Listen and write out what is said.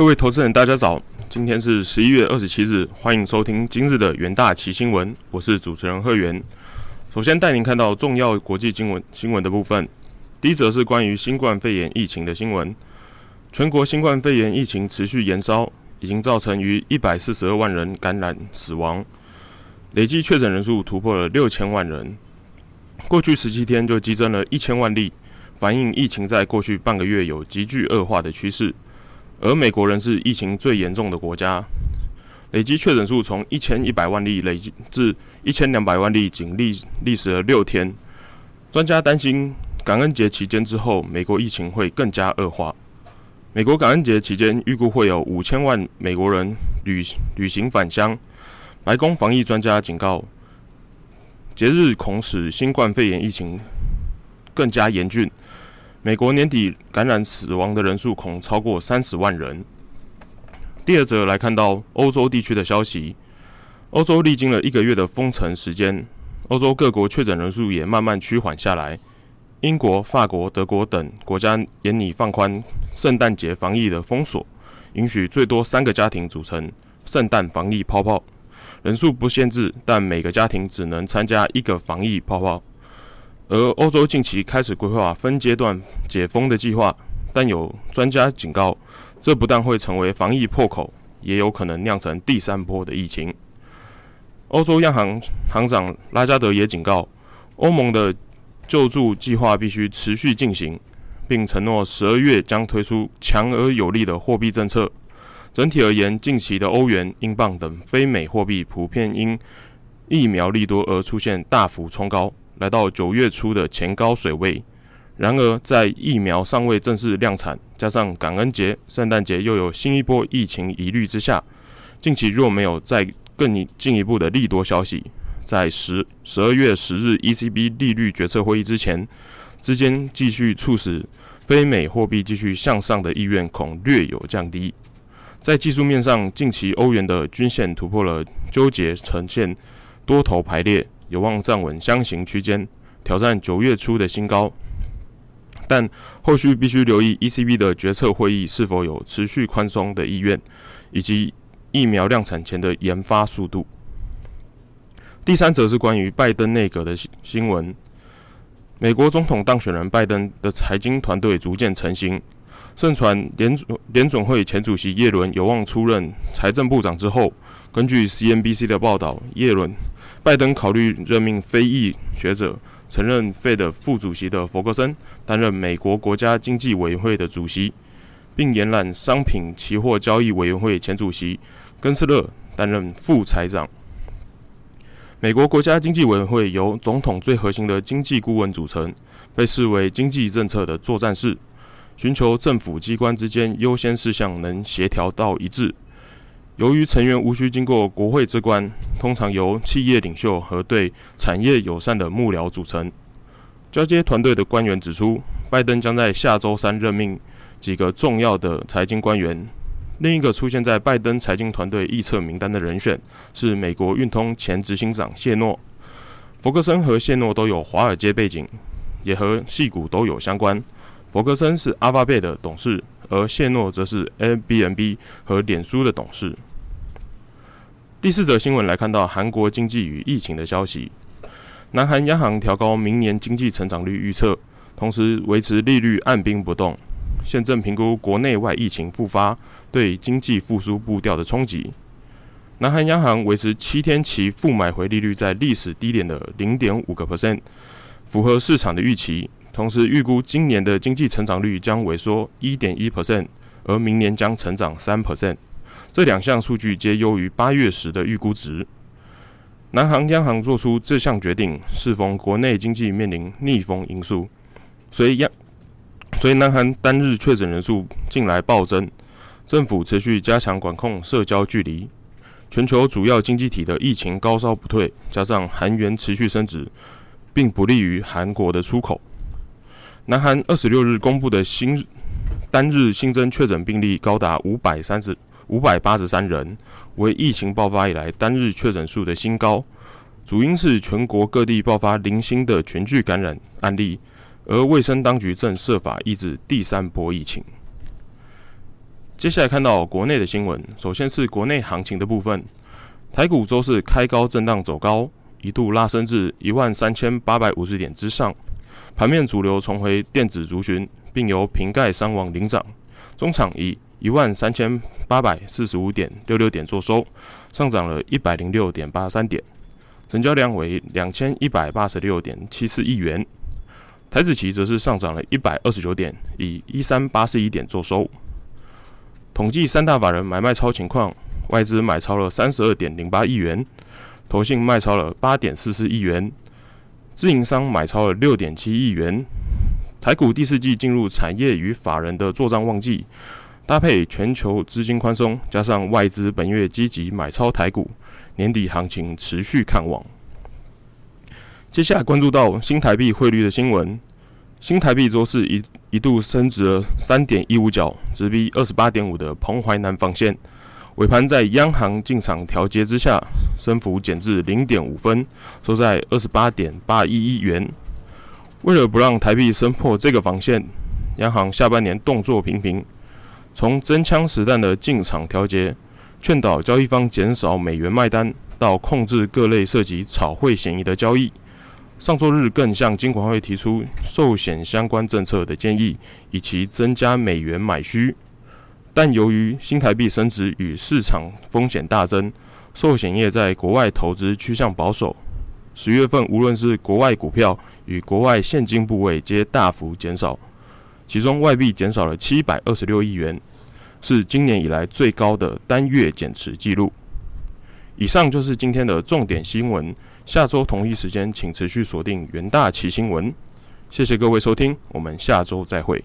各位投资人，大家早！今天是十一月二十七日，欢迎收听今日的元大旗新闻，我是主持人贺元。首先带您看到重要国际新闻新闻的部分。第一则是关于新冠肺炎疫情的新闻，全国新冠肺炎疫情持续延烧，已经造成逾一百四十二万人感染死亡，累计确诊人数突破了六千万人。过去十七天就激增了一千万例，反映疫情在过去半个月有急剧恶化的趋势。而美国仍是疫情最严重的国家，累计确诊数从一千一百万例累计至一千两百万例，仅历历时了六天。专家担心感恩节期间之后，美国疫情会更加恶化。美国感恩节期间预估会有五千万美国人旅旅行返乡。白宫防疫专家警告，节日恐使新冠肺炎疫情更加严峻。美国年底感染死亡的人数恐超过三十万人。第二则来看到欧洲地区的消息，欧洲历经了一个月的封城时间，欧洲各国确诊人数也慢慢趋缓下来。英国、法国、德国等国家严拟放宽圣诞节防疫的封锁，允许最多三个家庭组成圣诞防疫泡泡，人数不限制，但每个家庭只能参加一个防疫泡泡。而欧洲近期开始规划分阶段解封的计划，但有专家警告，这不但会成为防疫破口，也有可能酿成第三波的疫情。欧洲央行行长拉加德也警告，欧盟的救助计划必须持续进行，并承诺十二月将推出强而有力的货币政策。整体而言，近期的欧元、英镑等非美货币普遍因疫苗利多而出现大幅冲高。来到九月初的前高水位，然而在疫苗尚未正式量产，加上感恩节、圣诞节又有新一波疫情疑虑之下，近期若没有再更进一步的利多消息，在十十二月十日 ECB 利率决策会议之前，之间继续促使非美货币继续向上的意愿恐略有降低。在技术面上，近期欧元的均线突破了纠结，呈现多头排列。有望站稳箱型区间，挑战九月初的新高，但后续必须留意 ECB 的决策会议是否有持续宽松的意愿，以及疫苗量产前的研发速度。第三则是关于拜登内阁的新闻，美国总统当选人拜登的财经团队逐渐成型，盛传联联准会前主席耶伦有望出任财政部长之后，根据 CNBC 的报道，耶伦。拜登考虑任命非裔学者，曾任费的副主席的弗格森担任美国国家经济委员会的主席，并延揽商品期货交易委员会前主席根斯勒担任副财长。美国国家经济委员会由总统最核心的经济顾问组成，被视为经济政策的作战室，寻求政府机关之间优先事项能协调到一致。由于成员无需经过国会之关，通常由企业领袖和对产业友善的幕僚组成。交接团队的官员指出，拜登将在下周三任命几个重要的财经官员。另一个出现在拜登财经团队预测名单的人选是美国运通前执行长谢诺。弗格森和谢诺都有华尔街背景，也和戏股都有相关。弗格森是阿巴贝的董事，而谢诺则是 Airbnb 和脸书的董事。第四则新闻来看到韩国经济与疫情的消息。南韩央行调高明年经济成长率预测，同时维持利率按兵不动。现正评估国内外疫情复发对经济复苏步调的冲击。南韩央行维持七天期负买回利率在历史低点的零点五个 percent，符合市场的预期。同时预估今年的经济成长率将萎缩一点一 percent，而明年将成长三 percent。这两项数据皆优于八月时的预估值。南韩央行做出这项决定，适逢国内经济面临逆风因素，所以央，所以南韩单日确诊人数近来暴增，政府持续加强管控社交距离。全球主要经济体的疫情高烧不退，加上韩元持续升值，并不利于韩国的出口。南韩二十六日公布的新单日新增确诊病例高达五百三十。五百八十三人为疫情爆发以来单日确诊数的新高，主因是全国各地爆发零星的全聚感染案例，而卫生当局正设法抑制第三波疫情。接下来看到国内的新闻，首先是国内行情的部分。台股周四开高震荡走高，一度拉升至一万三千八百五十点之上。盘面主流重回电子族群，并由瓶盖伤亡领涨。中场以一万三千八百四十五点六六点做收，上涨了一百零六点八三点，成交量为两千一百八十六点七四亿元。台子期则是上涨了一百二十九点，以一三八四一点做收。统计三大法人买卖超情况，外资买超了三十二点零八亿元，投信卖超了八点四四亿元，自营商买超了六点七亿元。台股第四季进入产业与法人的做账旺季，搭配全球资金宽松，加上外资本月积极买超台股，年底行情持续看旺。接下来关注到新台币汇率的新闻，新台币周四一。一度升值了三点一五角，直逼二十八点五的彭淮南防线。尾盘在央行进场调节之下，升幅减至零点五分，收在二十八点八一亿元。为了不让台币升破这个防线，央行下半年动作频频，从真枪实弹的进场调节，劝导交易方减少美元卖单，到控制各类涉及炒汇嫌疑的交易。上周日更向金管会提出寿险相关政策的建议，以其增加美元买需。但由于新台币升值与市场风险大增，寿险业在国外投资趋向保守。十月份无论是国外股票与国外现金部位皆大幅减少，其中外币减少了七百二十六亿元，是今年以来最高的单月减持记录。以上就是今天的重点新闻。下周同一时间，请持续锁定元大旗新闻。谢谢各位收听，我们下周再会。